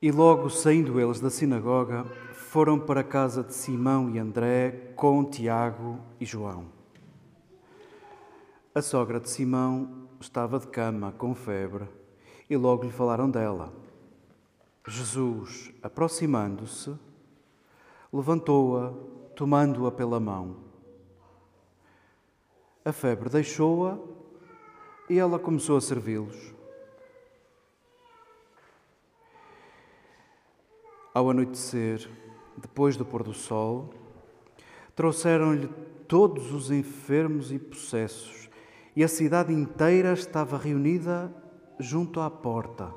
E logo saindo eles da sinagoga, foram para a casa de Simão e André com Tiago e João. A sogra de Simão estava de cama com febre e logo lhe falaram dela. Jesus, aproximando-se, levantou-a, tomando-a pela mão. A febre deixou-a e ela começou a servi-los. Ao anoitecer, depois do pôr do sol, trouxeram-lhe todos os enfermos e possessos, e a cidade inteira estava reunida junto à porta.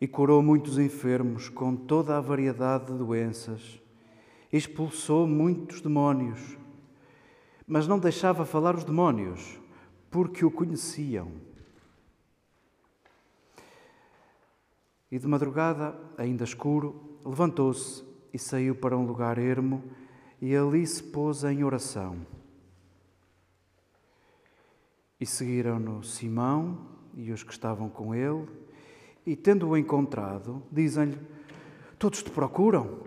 E curou muitos enfermos com toda a variedade de doenças, expulsou muitos demónios, mas não deixava falar os demónios, porque o conheciam. E de madrugada, ainda escuro, levantou-se e saiu para um lugar ermo e ali se pôs em oração. E seguiram-no Simão e os que estavam com ele, e tendo-o encontrado, dizem-lhe: Todos te procuram.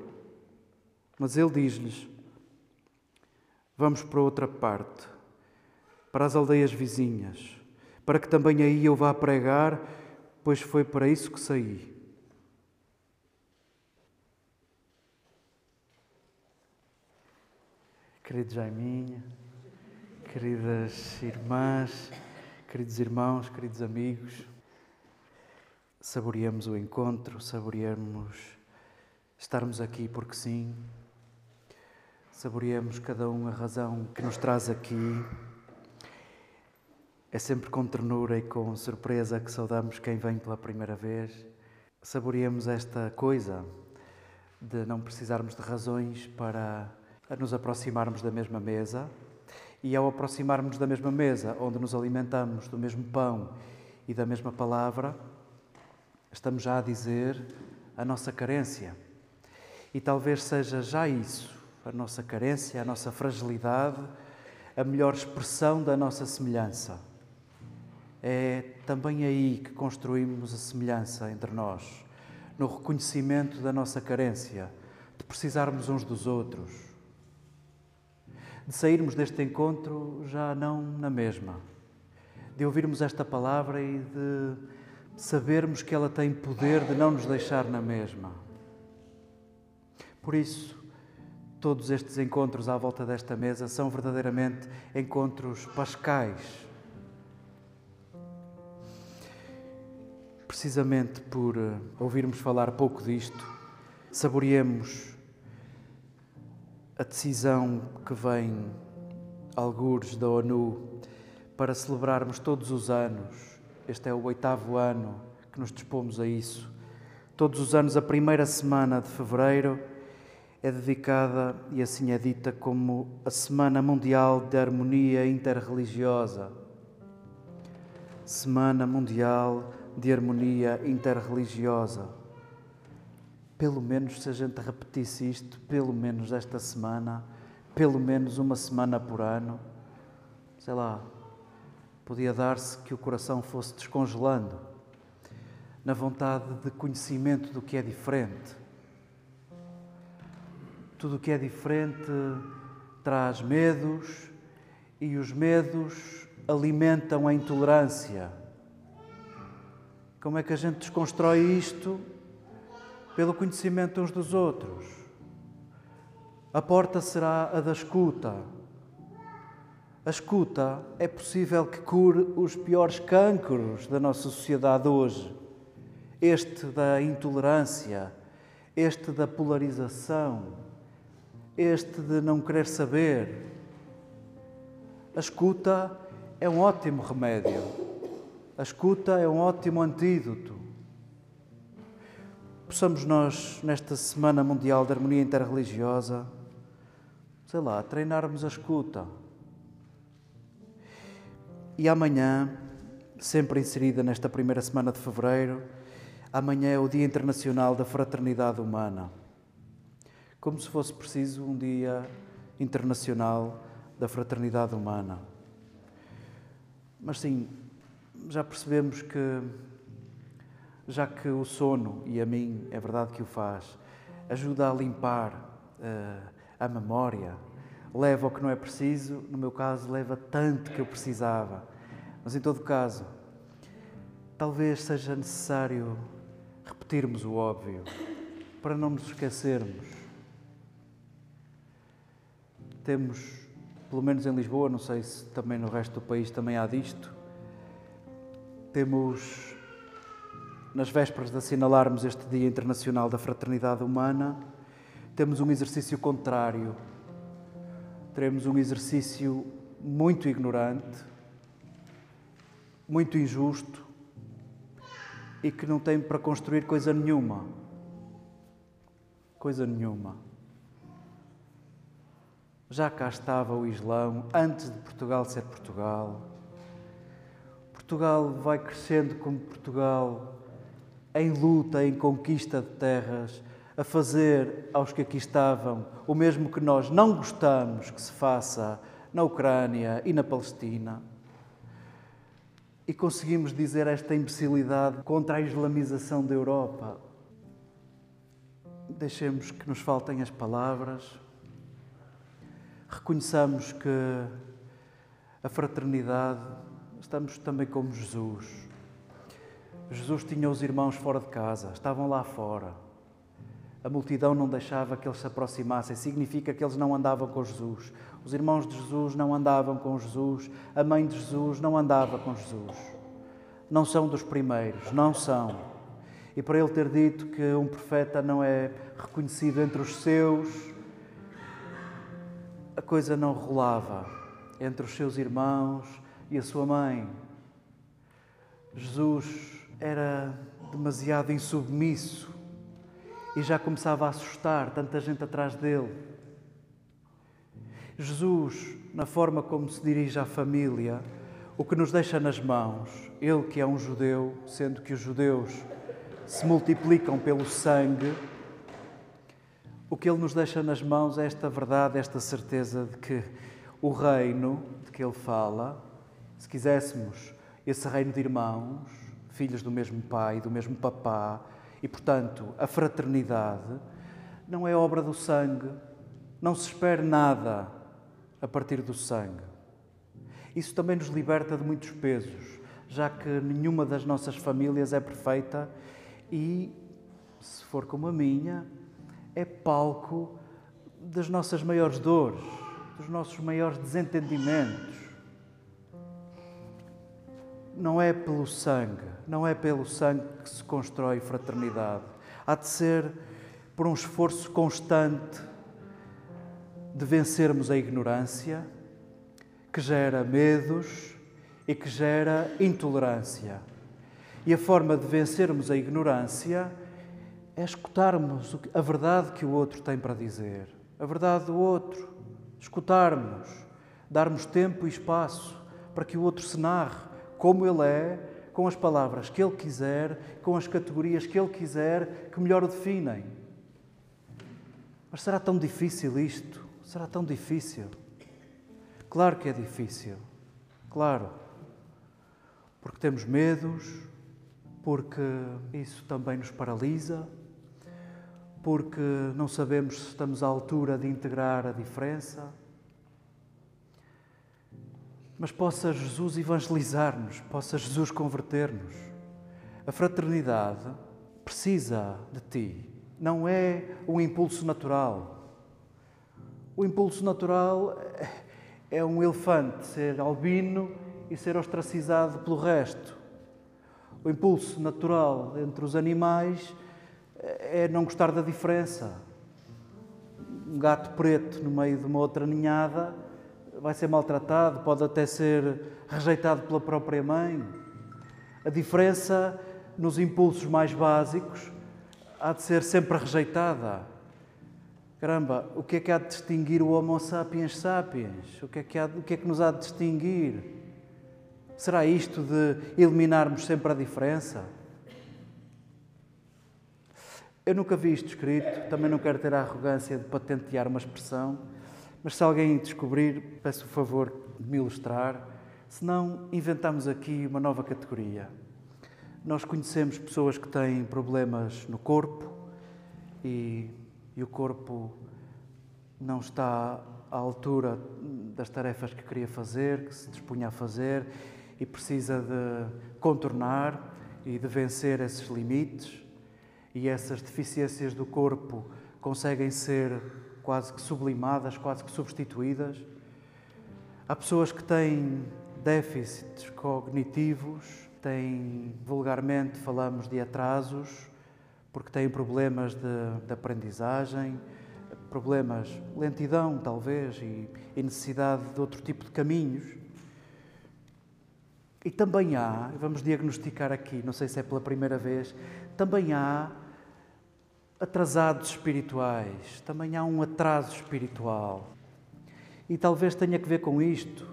Mas ele diz-lhes: Vamos para outra parte, para as aldeias vizinhas, para que também aí eu vá pregar, pois foi para isso que saí. Querido Jaiminha, queridas irmãs, queridos irmãos, queridos amigos, saboreamos o encontro, saboreamos estarmos aqui porque sim, saboreamos cada um a razão que nos traz aqui. É sempre com ternura e com surpresa que saudamos quem vem pela primeira vez. Saboreamos esta coisa de não precisarmos de razões para a nos aproximarmos da mesma mesa e ao aproximarmos da mesma mesa, onde nos alimentamos do mesmo pão e da mesma palavra, estamos já a dizer a nossa carência. E talvez seja já isso, a nossa carência, a nossa fragilidade, a melhor expressão da nossa semelhança. É também aí que construímos a semelhança entre nós, no reconhecimento da nossa carência, de precisarmos uns dos outros de sairmos deste encontro já não na mesma, de ouvirmos esta palavra e de sabermos que ela tem poder de não nos deixar na mesma. Por isso, todos estes encontros à volta desta mesa são verdadeiramente encontros pascais. Precisamente por eh, ouvirmos falar pouco disto, saboreemos a decisão que vem, algures da ONU, para celebrarmos todos os anos, este é o oitavo ano que nos dispomos a isso, todos os anos, a primeira semana de fevereiro é dedicada, e assim é dita, como a Semana Mundial de Harmonia Interreligiosa. Semana Mundial de Harmonia Interreligiosa pelo menos se a gente repetisse isto, pelo menos esta semana, pelo menos uma semana por ano, sei lá, podia dar-se que o coração fosse descongelando na vontade de conhecimento do que é diferente. Tudo o que é diferente traz medos e os medos alimentam a intolerância. Como é que a gente desconstrói isto? Pelo conhecimento uns dos outros. A porta será a da escuta. A escuta é possível que cure os piores cânceres da nossa sociedade hoje. Este da intolerância, este da polarização, este de não querer saber. A escuta é um ótimo remédio. A escuta é um ótimo antídoto possamos nós, nesta Semana Mundial de Harmonia Interreligiosa, sei lá, treinarmos a escuta. E amanhã, sempre inserida nesta primeira semana de fevereiro, amanhã é o Dia Internacional da Fraternidade Humana. Como se fosse preciso um Dia Internacional da Fraternidade Humana. Mas sim, já percebemos que já que o sono, e a mim é verdade que o faz, ajuda a limpar uh, a memória, leva o que não é preciso, no meu caso, leva tanto que eu precisava. Mas em todo caso, talvez seja necessário repetirmos o óbvio para não nos esquecermos. Temos, pelo menos em Lisboa, não sei se também no resto do país também há disto, temos, nas vésperas de assinalarmos este Dia Internacional da Fraternidade Humana, temos um exercício contrário. Teremos um exercício muito ignorante, muito injusto e que não tem para construir coisa nenhuma. Coisa nenhuma. Já cá estava o Islão antes de Portugal ser Portugal. Portugal vai crescendo como Portugal, em luta, em conquista de terras a fazer aos que aqui estavam o mesmo que nós não gostamos que se faça na Ucrânia e na Palestina. E conseguimos dizer esta imbecilidade contra a islamização da Europa. Deixemos que nos faltem as palavras. Reconheçamos que a fraternidade, estamos também como Jesus. Jesus tinha os irmãos fora de casa, estavam lá fora a multidão não deixava que eles se aproximassem, significa que eles não andavam com Jesus. Os irmãos de Jesus não andavam com Jesus, a mãe de Jesus não andava com Jesus. Não são dos primeiros, não são. E para ele ter dito que um profeta não é reconhecido entre os seus, a coisa não rolava entre os seus irmãos e a sua mãe. Jesus era demasiado insubmisso e já começava a assustar tanta gente atrás dele. Jesus, na forma como se dirige à família, o que nos deixa nas mãos, ele que é um judeu, sendo que os judeus se multiplicam pelo sangue, o que ele nos deixa nas mãos é esta verdade, esta certeza de que o reino de que ele fala, se quiséssemos esse reino de irmãos, filhos do mesmo pai, do mesmo papá, e, portanto, a fraternidade não é obra do sangue, não se espera nada a partir do sangue. Isso também nos liberta de muitos pesos, já que nenhuma das nossas famílias é perfeita e, se for como a minha, é palco das nossas maiores dores, dos nossos maiores desentendimentos. Não é pelo sangue, não é pelo sangue que se constrói fraternidade. Há de ser por um esforço constante de vencermos a ignorância, que gera medos e que gera intolerância. E a forma de vencermos a ignorância é escutarmos a verdade que o outro tem para dizer, a verdade do outro, escutarmos, darmos tempo e espaço para que o outro se narre, como Ele é, com as palavras que Ele quiser, com as categorias que Ele quiser, que melhor o definem. Mas será tão difícil isto? Será tão difícil? Claro que é difícil, claro. Porque temos medos, porque isso também nos paralisa, porque não sabemos se estamos à altura de integrar a diferença mas possa Jesus evangelizar-nos, possa Jesus converter-nos. A fraternidade precisa de ti, não é um impulso natural. O impulso natural é um elefante ser albino e ser ostracizado pelo resto. O impulso natural entre os animais é não gostar da diferença. Um gato preto no meio de uma outra ninhada vai ser maltratado, pode até ser rejeitado pela própria mãe. A diferença nos impulsos mais básicos há de ser sempre rejeitada. Caramba, o que é que há de distinguir o Homo sapiens sapiens? O que é que, há, o que, é que nos há de distinguir? Será isto de eliminarmos sempre a diferença? Eu nunca vi isto escrito, também não quero ter a arrogância de patentear uma expressão, mas se alguém descobrir, peço o favor de me ilustrar, senão inventamos aqui uma nova categoria. Nós conhecemos pessoas que têm problemas no corpo e, e o corpo não está à altura das tarefas que queria fazer, que se dispunha a fazer e precisa de contornar e de vencer esses limites. E essas deficiências do corpo conseguem ser quase que sublimadas, quase que substituídas. Há pessoas que têm déficits cognitivos, têm, vulgarmente falamos de atrasos, porque têm problemas de, de aprendizagem, problemas, lentidão talvez, e, e necessidade de outro tipo de caminhos. E também há, vamos diagnosticar aqui, não sei se é pela primeira vez, também há atrasados espirituais, também há um atraso espiritual. E talvez tenha que ver com isto,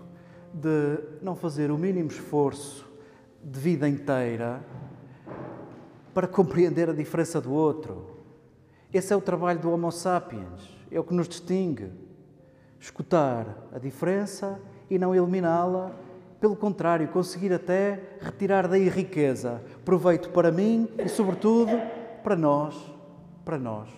de não fazer o mínimo esforço de vida inteira para compreender a diferença do outro, esse é o trabalho do Homo sapiens, é o que nos distingue. Escutar a diferença e não eliminá-la, pelo contrário, conseguir até retirar daí riqueza, proveito para mim e, sobretudo, para nós, para nós.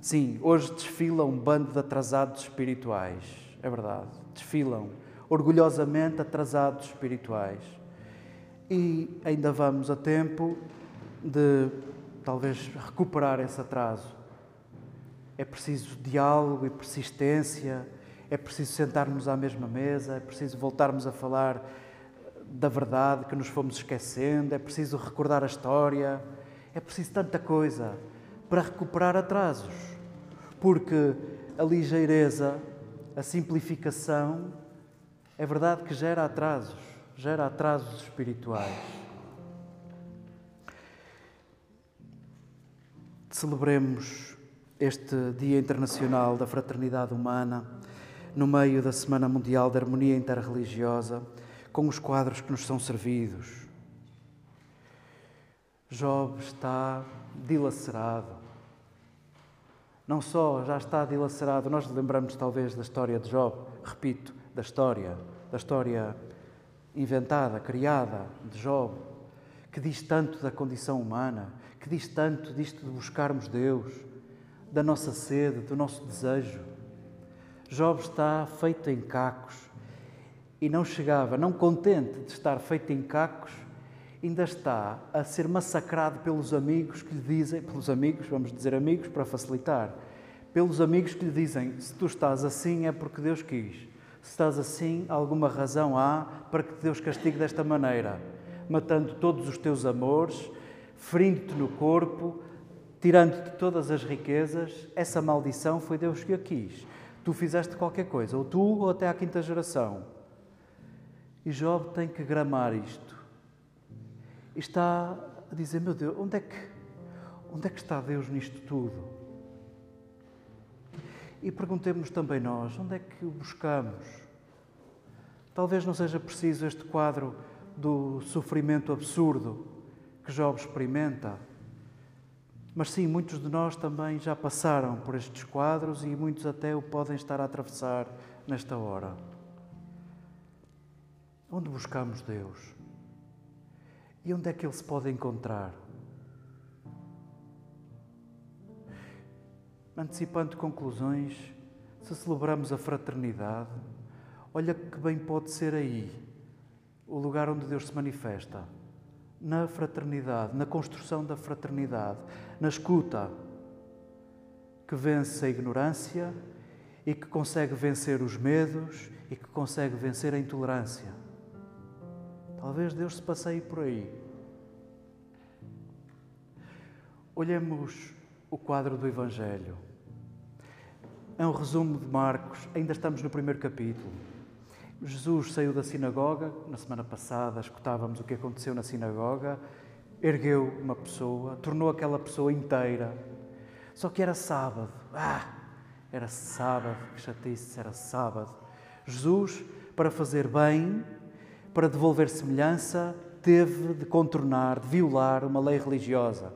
Sim, hoje desfila um bando de atrasados espirituais, é verdade, desfilam orgulhosamente atrasados espirituais. E ainda vamos a tempo de talvez recuperar esse atraso. É preciso diálogo e persistência, é preciso sentarmos à mesma mesa, é preciso voltarmos a falar da verdade que nos fomos esquecendo, é preciso recordar a história, é preciso tanta coisa para recuperar atrasos. Porque a ligeireza, a simplificação, é verdade que gera atrasos, gera atrasos espirituais. Celebremos este Dia Internacional da Fraternidade Humana no meio da Semana Mundial da Harmonia Interreligiosa com os quadros que nos são servidos. Job está dilacerado. Não só já está dilacerado, nós lembramos talvez da história de Job, repito, da história, da história inventada, criada de Job, que diz tanto da condição humana, que diz tanto disto de buscarmos Deus, da nossa sede, do nosso desejo. Job está feito em cacos e não chegava, não contente de estar feito em cacos, ainda está a ser massacrado pelos amigos que lhe dizem, pelos amigos, vamos dizer amigos para facilitar, pelos amigos que lhe dizem: se tu estás assim é porque Deus quis, se estás assim, alguma razão há para que Deus castigue desta maneira matando todos os teus amores, ferindo-te no corpo, tirando-te todas as riquezas. Essa maldição foi Deus que a quis. Tu fizeste qualquer coisa, ou tu ou até à quinta geração. E Job tem que gramar isto. Está a dizer: Meu Deus, onde é que, onde é que está Deus nisto tudo? E perguntemos também nós: onde é que o buscamos? Talvez não seja preciso este quadro do sofrimento absurdo que Job experimenta. Mas sim, muitos de nós também já passaram por estes quadros e muitos até o podem estar a atravessar nesta hora. Onde buscamos Deus? E onde é que Ele se pode encontrar? Antecipando conclusões, se celebramos a fraternidade, olha que bem pode ser aí o lugar onde Deus se manifesta na fraternidade, na construção da fraternidade, na escuta que vence a ignorância e que consegue vencer os medos e que consegue vencer a intolerância. Talvez Deus se passeie por aí. Olhemos o quadro do Evangelho. É um resumo de Marcos, ainda estamos no primeiro capítulo. Jesus saiu da sinagoga, na semana passada escutávamos o que aconteceu na sinagoga, ergueu uma pessoa, tornou aquela pessoa inteira. Só que era sábado. Ah, era sábado, que chatice, era sábado. Jesus, para fazer bem, para devolver semelhança, teve de contornar, de violar uma lei religiosa.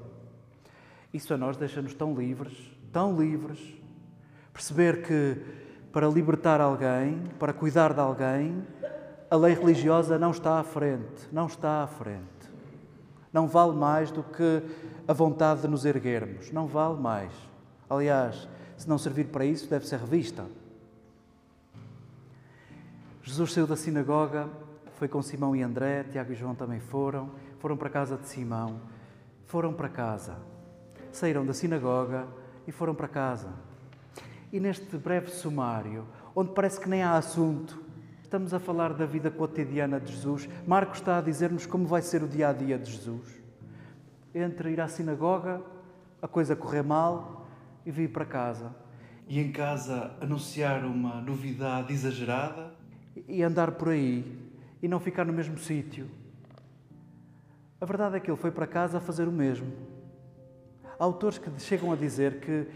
Isso a nós deixa-nos tão livres, tão livres. Perceber que para libertar alguém, para cuidar de alguém, a lei religiosa não está à frente, não está à frente. Não vale mais do que a vontade de nos erguermos, não vale mais. Aliás, se não servir para isso, deve ser revista. Jesus saiu da sinagoga, foi com Simão e André, Tiago e João também foram, foram para a casa de Simão, foram para casa. Saíram da sinagoga e foram para casa. E neste breve sumário, onde parece que nem há assunto, estamos a falar da vida cotidiana de Jesus. Marcos está a dizer-nos como vai ser o dia a dia de Jesus. Entre ir à sinagoga, a coisa correr mal e vir para casa. E em casa anunciar uma novidade exagerada e andar por aí e não ficar no mesmo sítio. A verdade é que ele foi para casa a fazer o mesmo. Há autores que chegam a dizer que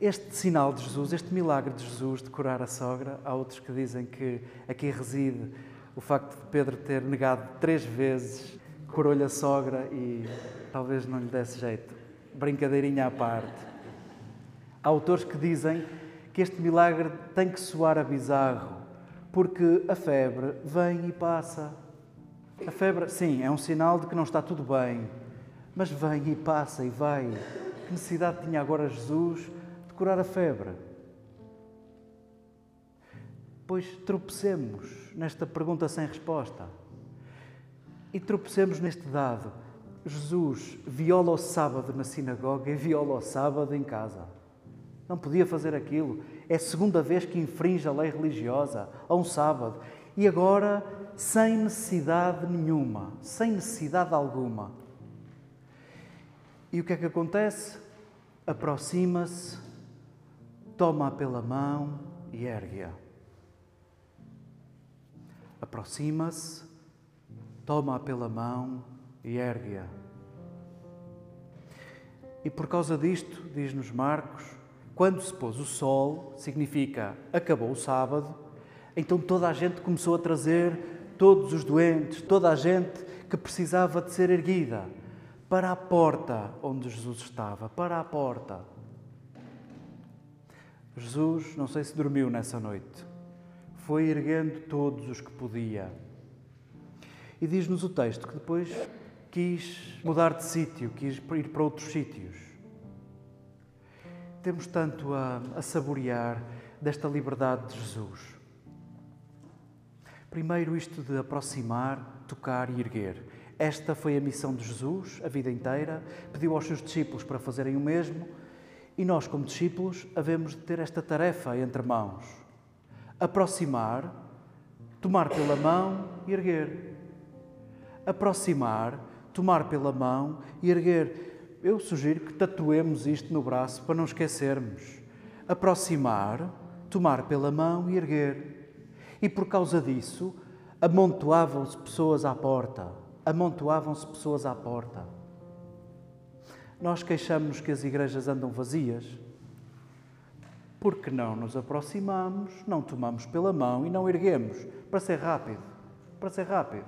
este sinal de Jesus, este milagre de Jesus de curar a sogra, há outros que dizem que aqui reside o facto de Pedro ter negado três vezes, curou-lhe a sogra e talvez não lhe desse jeito. Brincadeirinha à parte. Há autores que dizem que este milagre tem que soar a bizarro, porque a febre vem e passa. A febre, sim, é um sinal de que não está tudo bem, mas vem e passa e vai. Que necessidade tinha agora Jesus de curar a febre? Pois tropecemos nesta pergunta sem resposta. E tropecemos neste dado. Jesus viola o sábado na sinagoga e viola o sábado em casa. Não podia fazer aquilo. É a segunda vez que infringe a lei religiosa, a um sábado. E agora, sem necessidade nenhuma, sem necessidade alguma. E o que é que acontece? Aproxima-se, toma-a pela mão e ergue-a. Aproxima-se, toma-a pela mão e ergue-a. E por causa disto, diz-nos Marcos, quando se pôs o sol, significa acabou o sábado, então toda a gente começou a trazer todos os doentes, toda a gente que precisava de ser erguida para a porta onde Jesus estava, para a porta. Jesus, não sei se dormiu nessa noite, foi erguendo todos os que podia. E diz-nos o texto que depois quis mudar de sítio, quis ir para outros sítios temos tanto a, a saborear desta liberdade de Jesus. Primeiro, isto de aproximar, tocar e erguer. Esta foi a missão de Jesus a vida inteira. Pediu aos seus discípulos para fazerem o mesmo e nós, como discípulos, havemos de ter esta tarefa entre mãos: aproximar, tomar pela mão e erguer. Aproximar, tomar pela mão e erguer eu sugiro que tatuemos isto no braço para não esquecermos. Aproximar, tomar pela mão e erguer. E por causa disso, amontoavam-se pessoas à porta. Amontoavam-se pessoas à porta. Nós queixamos que as igrejas andam vazias. Porque não nos aproximamos, não tomamos pela mão e não erguemos, para ser rápido. Para ser rápido.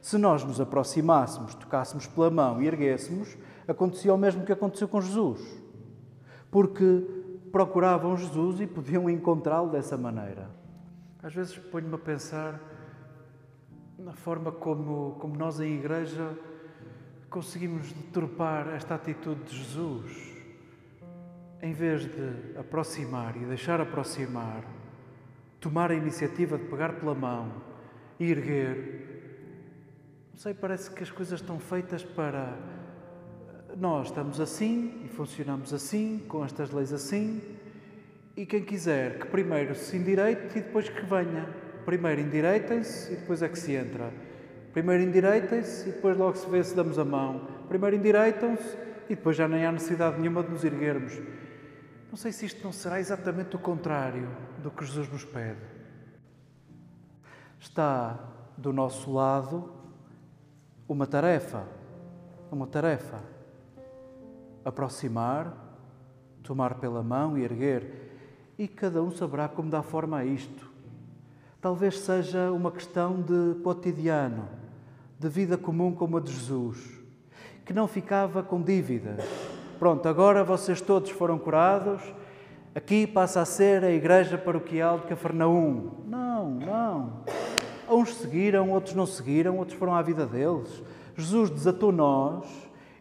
Se nós nos aproximássemos, tocássemos pela mão e erguêssemos, acontecia o mesmo que aconteceu com Jesus. Porque procuravam Jesus e podiam encontrá-lo dessa maneira. Às vezes ponho-me a pensar na forma como, como nós, em igreja, conseguimos deturpar esta atitude de Jesus. Em vez de aproximar e deixar aproximar, tomar a iniciativa de pegar pela mão e erguer, não sei, parece que as coisas estão feitas para nós estamos assim e funcionamos assim, com estas leis assim, e quem quiser que primeiro se endireite e depois que venha. Primeiro endireitem-se e depois é que se entra. Primeiro endireitem-se e depois logo se vê se damos a mão. Primeiro endireitam-se e depois já nem há necessidade nenhuma de nos erguermos. Não sei se isto não será exatamente o contrário do que Jesus nos pede. Está do nosso lado uma tarefa, uma tarefa aproximar, tomar pela mão e erguer, e cada um saberá como dar forma a isto. Talvez seja uma questão de cotidiano, de vida comum como a de Jesus, que não ficava com dívidas. Pronto, agora vocês todos foram curados, aqui passa a ser a Igreja Paroquial de Cafarnaum. Não, não. Uns seguiram, outros não seguiram, outros foram à vida deles. Jesus desatou nós,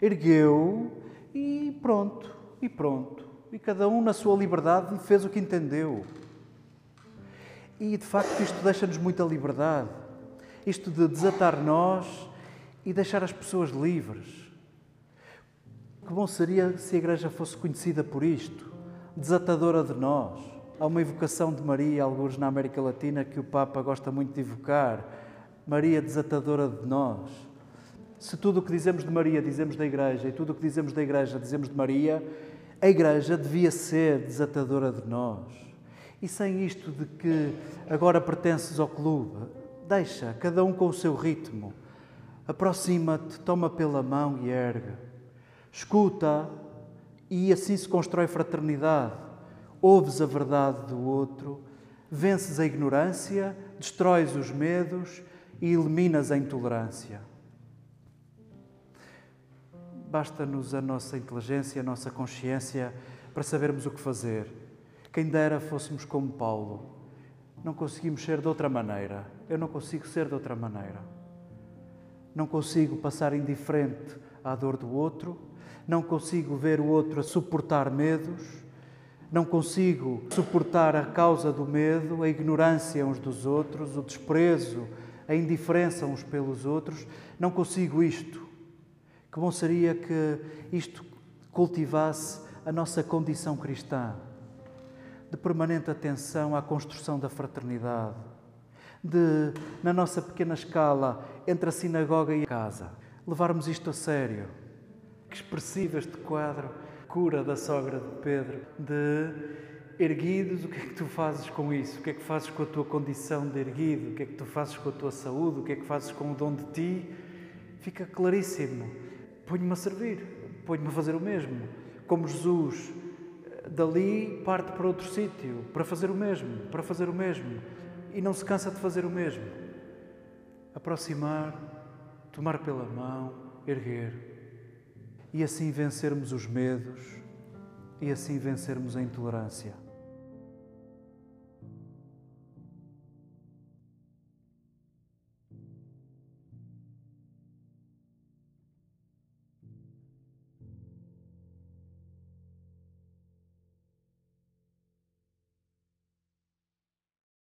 ergueu e pronto, e pronto. E cada um, na sua liberdade, fez o que entendeu. E de facto, isto deixa-nos muita liberdade. Isto de desatar nós e deixar as pessoas livres. Que bom seria se a Igreja fosse conhecida por isto, desatadora de nós. Há uma evocação de Maria, alguns na América Latina, que o Papa gosta muito de evocar. Maria desatadora de nós. Se tudo o que dizemos de Maria dizemos da Igreja e tudo o que dizemos da Igreja dizemos de Maria, a Igreja devia ser desatadora de nós. E sem isto de que agora pertences ao clube, deixa cada um com o seu ritmo. Aproxima-te, toma pela mão e ergue. Escuta e assim se constrói fraternidade. Ouves a verdade do outro, vences a ignorância, destróis os medos e eliminas a intolerância. Basta-nos a nossa inteligência, a nossa consciência para sabermos o que fazer. Quem dera fôssemos como Paulo. Não conseguimos ser de outra maneira. Eu não consigo ser de outra maneira. Não consigo passar indiferente à dor do outro. Não consigo ver o outro a suportar medos. Não consigo suportar a causa do medo, a ignorância uns dos outros, o desprezo, a indiferença uns pelos outros. Não consigo isto. Que bom seria que isto cultivasse a nossa condição cristã, de permanente atenção à construção da fraternidade, de, na nossa pequena escala, entre a sinagoga e a casa, levarmos isto a sério. Que expressivo este quadro, cura da sogra de Pedro, de erguidos, o que é que tu fazes com isso? O que é que fazes com a tua condição de erguido? O que é que tu fazes com a tua saúde? O que é que fazes com o dom de ti? Fica claríssimo ponho-me a servir, ponho-me a fazer o mesmo. Como Jesus, dali parte para outro sítio, para fazer o mesmo, para fazer o mesmo. E não se cansa de fazer o mesmo. Aproximar, tomar pela mão, erguer. E assim vencermos os medos e assim vencermos a intolerância.